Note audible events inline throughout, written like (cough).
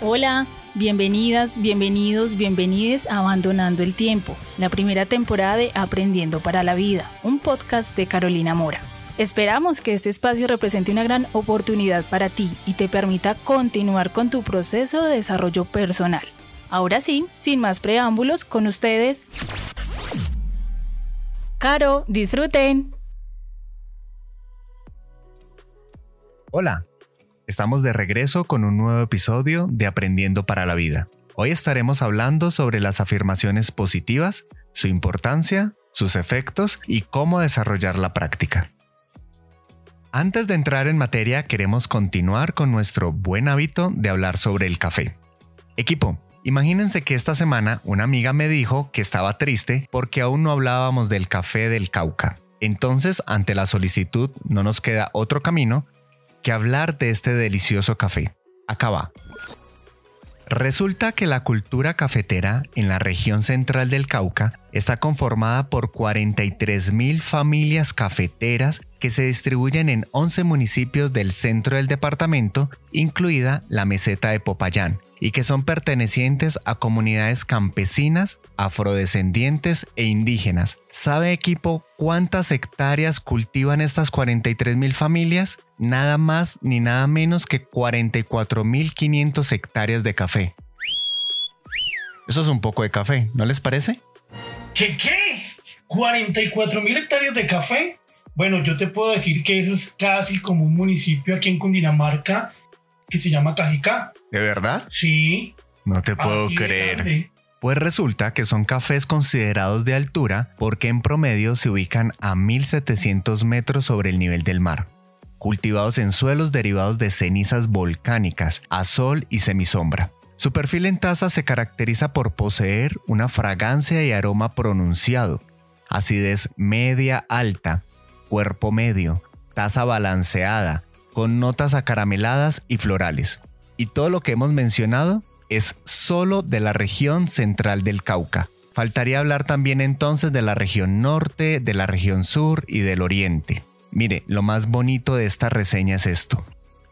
Hola, bienvenidas, bienvenidos, bienvenides a Abandonando el Tiempo, la primera temporada de Aprendiendo para la Vida, un podcast de Carolina Mora. Esperamos que este espacio represente una gran oportunidad para ti y te permita continuar con tu proceso de desarrollo personal. Ahora sí, sin más preámbulos, con ustedes. Caro, disfruten. Hola, Estamos de regreso con un nuevo episodio de Aprendiendo para la Vida. Hoy estaremos hablando sobre las afirmaciones positivas, su importancia, sus efectos y cómo desarrollar la práctica. Antes de entrar en materia, queremos continuar con nuestro buen hábito de hablar sobre el café. Equipo, imagínense que esta semana una amiga me dijo que estaba triste porque aún no hablábamos del café del Cauca. Entonces, ante la solicitud, no nos queda otro camino que hablar de este delicioso café. Acá va. Resulta que la cultura cafetera en la región central del Cauca está conformada por 43.000 familias cafeteras que se distribuyen en 11 municipios del centro del departamento, incluida la meseta de Popayán, y que son pertenecientes a comunidades campesinas, afrodescendientes e indígenas. ¿Sabe equipo cuántas hectáreas cultivan estas 43.000 familias? Nada más ni nada menos que 44.500 hectáreas de café. Eso es un poco de café, ¿no les parece? ¿Qué qué? ¿44.000 hectáreas de café? Bueno, yo te puedo decir que eso es casi como un municipio aquí en Cundinamarca que se llama Cajicá. ¿De verdad? Sí. No te puedo creer. Pues resulta que son cafés considerados de altura porque en promedio se ubican a 1700 metros sobre el nivel del mar, cultivados en suelos derivados de cenizas volcánicas, a sol y semisombra. Su perfil en taza se caracteriza por poseer una fragancia y aroma pronunciado, acidez media alta, cuerpo medio, taza balanceada, con notas acarameladas y florales. Y todo lo que hemos mencionado es solo de la región central del Cauca. Faltaría hablar también entonces de la región norte, de la región sur y del oriente. Mire, lo más bonito de esta reseña es esto.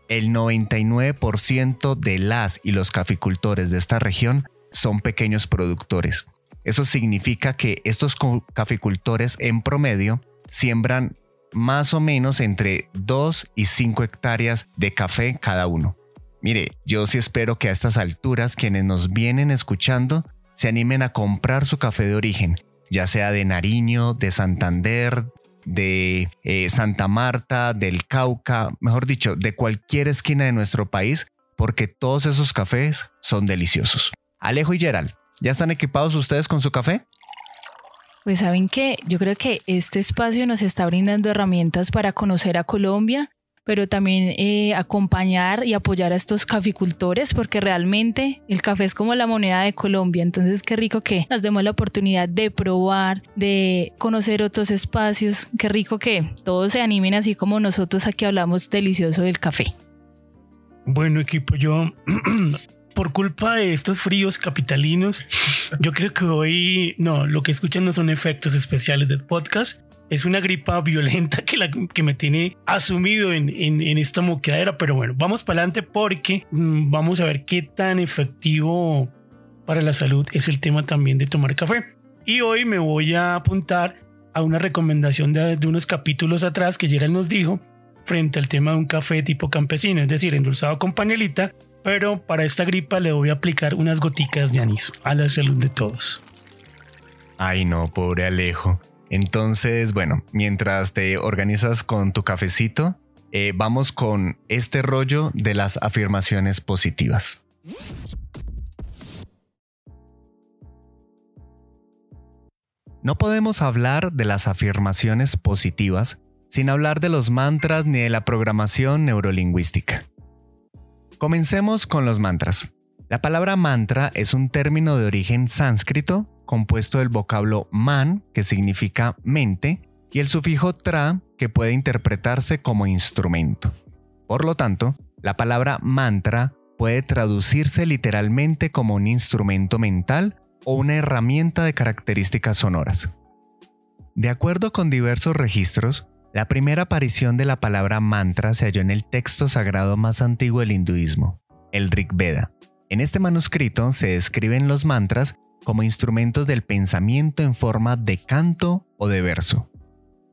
El 99% de las y los caficultores de esta región son pequeños productores. Eso significa que estos caficultores en promedio siembran más o menos entre 2 y 5 hectáreas de café cada uno. Mire, yo sí espero que a estas alturas quienes nos vienen escuchando se animen a comprar su café de origen, ya sea de Nariño, de Santander, de eh, Santa Marta, del Cauca, mejor dicho, de cualquier esquina de nuestro país, porque todos esos cafés son deliciosos. Alejo y Gerald, ¿ya están equipados ustedes con su café? Pues saben que yo creo que este espacio nos está brindando herramientas para conocer a Colombia, pero también eh, acompañar y apoyar a estos caficultores, porque realmente el café es como la moneda de Colombia. Entonces, qué rico que nos demos la oportunidad de probar, de conocer otros espacios. Qué rico que todos se animen así como nosotros aquí hablamos delicioso del café. Bueno, equipo, yo (clears throat) por culpa de estos fríos capitalinos, yo creo que hoy no, lo que escuchan no son efectos especiales del podcast. Es una gripa violenta que, me tiene asumido en, en, esta moqueadera. Pero bueno, vamos para adelante porque mm, vamos a ver qué tan efectivo para la salud es el tema también de tomar café. Y hoy me voy a apuntar a una recomendación de, de unos capítulos atrás que Gerald nos dijo frente al tema de un café tipo campesino, es decir, endulzado con panelita pero para esta gripa le voy a aplicar unas goticas de anís a la salud de todos. Ay no, pobre Alejo. Entonces, bueno, mientras te organizas con tu cafecito, eh, vamos con este rollo de las afirmaciones positivas. No podemos hablar de las afirmaciones positivas sin hablar de los mantras ni de la programación neurolingüística. Comencemos con los mantras. La palabra mantra es un término de origen sánscrito compuesto del vocablo man, que significa mente, y el sufijo tra, que puede interpretarse como instrumento. Por lo tanto, la palabra mantra puede traducirse literalmente como un instrumento mental o una herramienta de características sonoras. De acuerdo con diversos registros, la primera aparición de la palabra mantra se halló en el texto sagrado más antiguo del hinduismo, el Rig Veda, En este manuscrito se describen los mantras como instrumentos del pensamiento en forma de canto o de verso.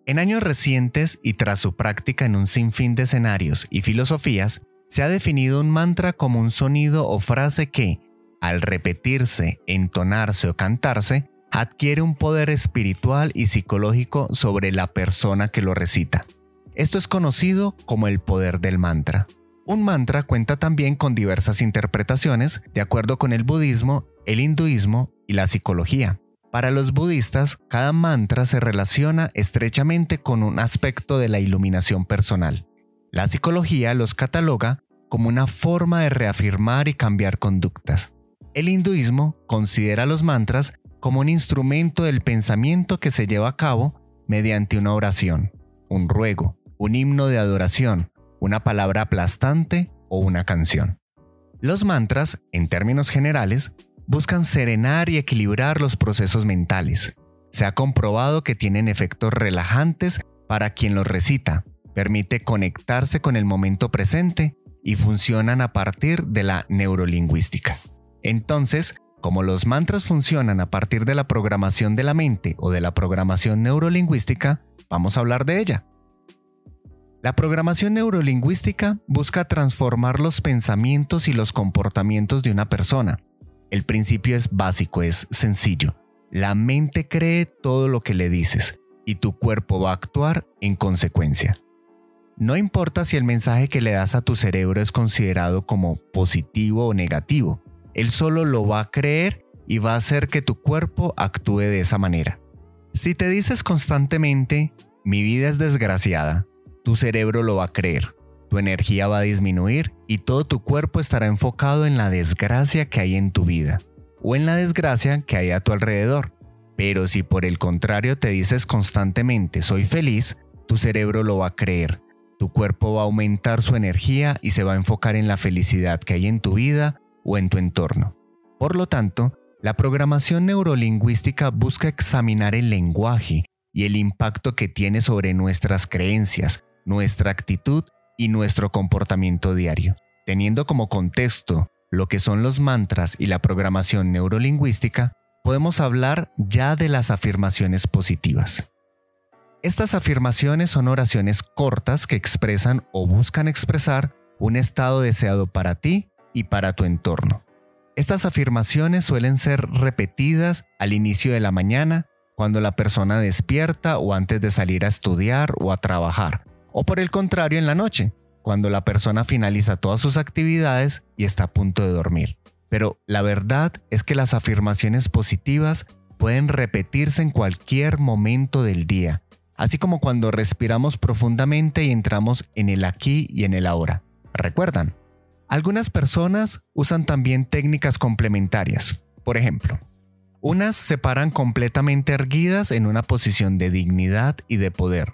En años recientes y tras su práctica en un sinfín de escenarios y filosofías, se ha definido un mantra como un sonido o frase que, al repetirse, entonarse o cantarse, adquiere un poder espiritual y psicológico sobre la persona que lo recita. Esto es conocido como el poder del mantra. Un mantra cuenta también con diversas interpretaciones de acuerdo con el budismo, el hinduismo y la psicología. Para los budistas, cada mantra se relaciona estrechamente con un aspecto de la iluminación personal. La psicología los cataloga como una forma de reafirmar y cambiar conductas. El hinduismo considera los mantras como un instrumento del pensamiento que se lleva a cabo mediante una oración, un ruego, un himno de adoración, una palabra aplastante o una canción. Los mantras, en términos generales, buscan serenar y equilibrar los procesos mentales. Se ha comprobado que tienen efectos relajantes para quien los recita, permite conectarse con el momento presente y funcionan a partir de la neurolingüística. Entonces, como los mantras funcionan a partir de la programación de la mente o de la programación neurolingüística, vamos a hablar de ella. La programación neurolingüística busca transformar los pensamientos y los comportamientos de una persona. El principio es básico, es sencillo. La mente cree todo lo que le dices y tu cuerpo va a actuar en consecuencia. No importa si el mensaje que le das a tu cerebro es considerado como positivo o negativo, él solo lo va a creer y va a hacer que tu cuerpo actúe de esa manera. Si te dices constantemente, mi vida es desgraciada, tu cerebro lo va a creer, tu energía va a disminuir y todo tu cuerpo estará enfocado en la desgracia que hay en tu vida o en la desgracia que hay a tu alrededor. Pero si por el contrario te dices constantemente soy feliz, tu cerebro lo va a creer tu cuerpo va a aumentar su energía y se va a enfocar en la felicidad que hay en tu vida o en tu entorno. Por lo tanto, la programación neurolingüística busca examinar el lenguaje y el impacto que tiene sobre nuestras creencias, nuestra actitud y nuestro comportamiento diario. Teniendo como contexto lo que son los mantras y la programación neurolingüística, podemos hablar ya de las afirmaciones positivas. Estas afirmaciones son oraciones cortas que expresan o buscan expresar un estado deseado para ti y para tu entorno. Estas afirmaciones suelen ser repetidas al inicio de la mañana, cuando la persona despierta o antes de salir a estudiar o a trabajar, o por el contrario en la noche, cuando la persona finaliza todas sus actividades y está a punto de dormir. Pero la verdad es que las afirmaciones positivas pueden repetirse en cualquier momento del día así como cuando respiramos profundamente y entramos en el aquí y en el ahora. ¿Recuerdan? Algunas personas usan también técnicas complementarias. Por ejemplo, unas se paran completamente erguidas en una posición de dignidad y de poder.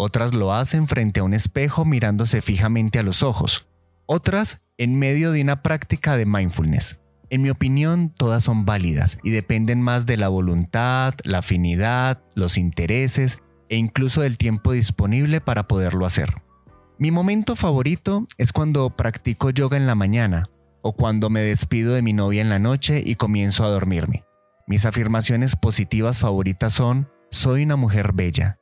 Otras lo hacen frente a un espejo mirándose fijamente a los ojos. Otras en medio de una práctica de mindfulness. En mi opinión, todas son válidas y dependen más de la voluntad, la afinidad, los intereses e incluso del tiempo disponible para poderlo hacer. Mi momento favorito es cuando practico yoga en la mañana o cuando me despido de mi novia en la noche y comienzo a dormirme. Mis afirmaciones positivas favoritas son soy una mujer bella,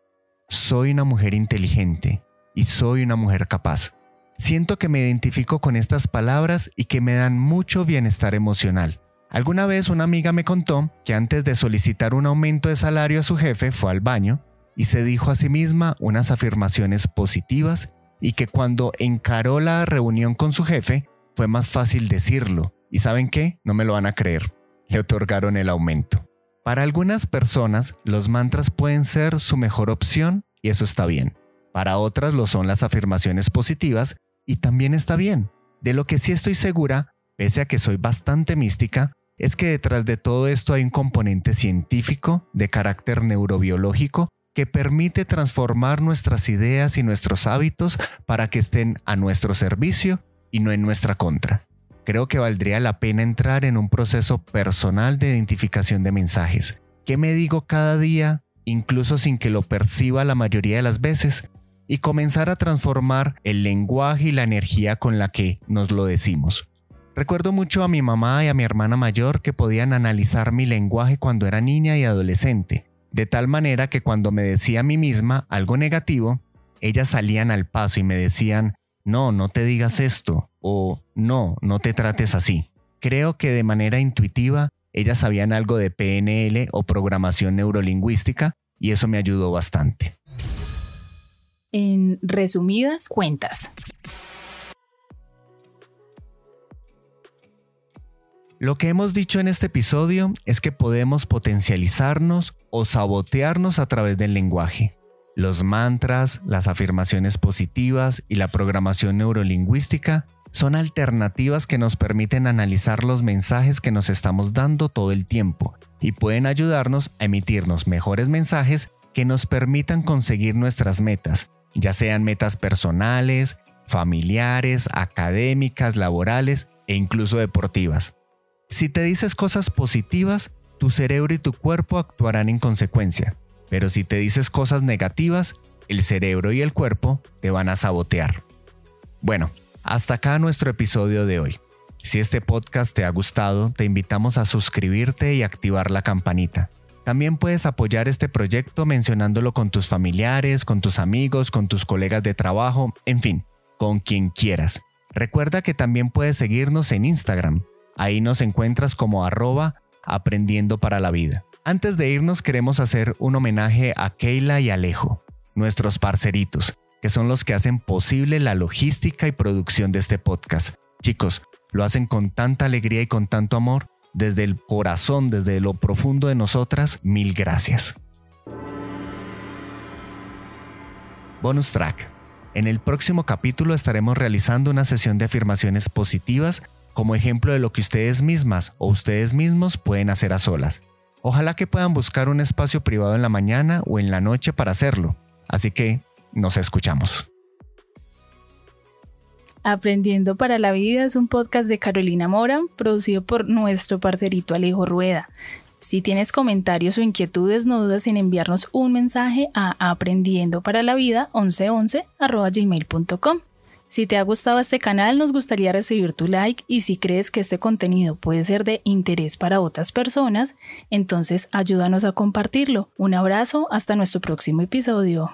soy una mujer inteligente y soy una mujer capaz. Siento que me identifico con estas palabras y que me dan mucho bienestar emocional. Alguna vez una amiga me contó que antes de solicitar un aumento de salario a su jefe fue al baño y se dijo a sí misma unas afirmaciones positivas y que cuando encaró la reunión con su jefe fue más fácil decirlo. ¿Y saben qué? No me lo van a creer. Le otorgaron el aumento. Para algunas personas, los mantras pueden ser su mejor opción y eso está bien. Para otras lo son las afirmaciones positivas y también está bien. De lo que sí estoy segura, pese a que soy bastante mística, es que detrás de todo esto hay un componente científico de carácter neurobiológico que permite transformar nuestras ideas y nuestros hábitos para que estén a nuestro servicio y no en nuestra contra. Creo que valdría la pena entrar en un proceso personal de identificación de mensajes. ¿Qué me digo cada día, incluso sin que lo perciba la mayoría de las veces? Y comenzar a transformar el lenguaje y la energía con la que nos lo decimos. Recuerdo mucho a mi mamá y a mi hermana mayor que podían analizar mi lenguaje cuando era niña y adolescente, de tal manera que cuando me decía a mí misma algo negativo, ellas salían al paso y me decían, no, no te digas esto, o no, no te trates así. Creo que de manera intuitiva ellas sabían algo de PNL o programación neurolingüística y eso me ayudó bastante. En resumidas cuentas. Lo que hemos dicho en este episodio es que podemos potencializarnos o sabotearnos a través del lenguaje. Los mantras, las afirmaciones positivas y la programación neurolingüística son alternativas que nos permiten analizar los mensajes que nos estamos dando todo el tiempo y pueden ayudarnos a emitirnos mejores mensajes que nos permitan conseguir nuestras metas, ya sean metas personales, familiares, académicas, laborales e incluso deportivas. Si te dices cosas positivas, tu cerebro y tu cuerpo actuarán en consecuencia, pero si te dices cosas negativas, el cerebro y el cuerpo te van a sabotear. Bueno, hasta acá nuestro episodio de hoy. Si este podcast te ha gustado, te invitamos a suscribirte y activar la campanita. También puedes apoyar este proyecto mencionándolo con tus familiares, con tus amigos, con tus colegas de trabajo, en fin, con quien quieras. Recuerda que también puedes seguirnos en Instagram. Ahí nos encuentras como arroba aprendiendo para la vida. Antes de irnos queremos hacer un homenaje a Keila y Alejo, nuestros parceritos que son los que hacen posible la logística y producción de este podcast. Chicos, lo hacen con tanta alegría y con tanto amor, desde el corazón, desde lo profundo de nosotras, mil gracias. Bonus track. En el próximo capítulo estaremos realizando una sesión de afirmaciones positivas como ejemplo de lo que ustedes mismas o ustedes mismos pueden hacer a solas. Ojalá que puedan buscar un espacio privado en la mañana o en la noche para hacerlo. Así que nos escuchamos. Aprendiendo para la Vida es un podcast de Carolina Mora, producido por nuestro parcerito Alejo Rueda. Si tienes comentarios o inquietudes, no dudes en enviarnos un mensaje a aprendiendo para la vida 1111 Si te ha gustado este canal, nos gustaría recibir tu like y si crees que este contenido puede ser de interés para otras personas, entonces ayúdanos a compartirlo. Un abrazo, hasta nuestro próximo episodio.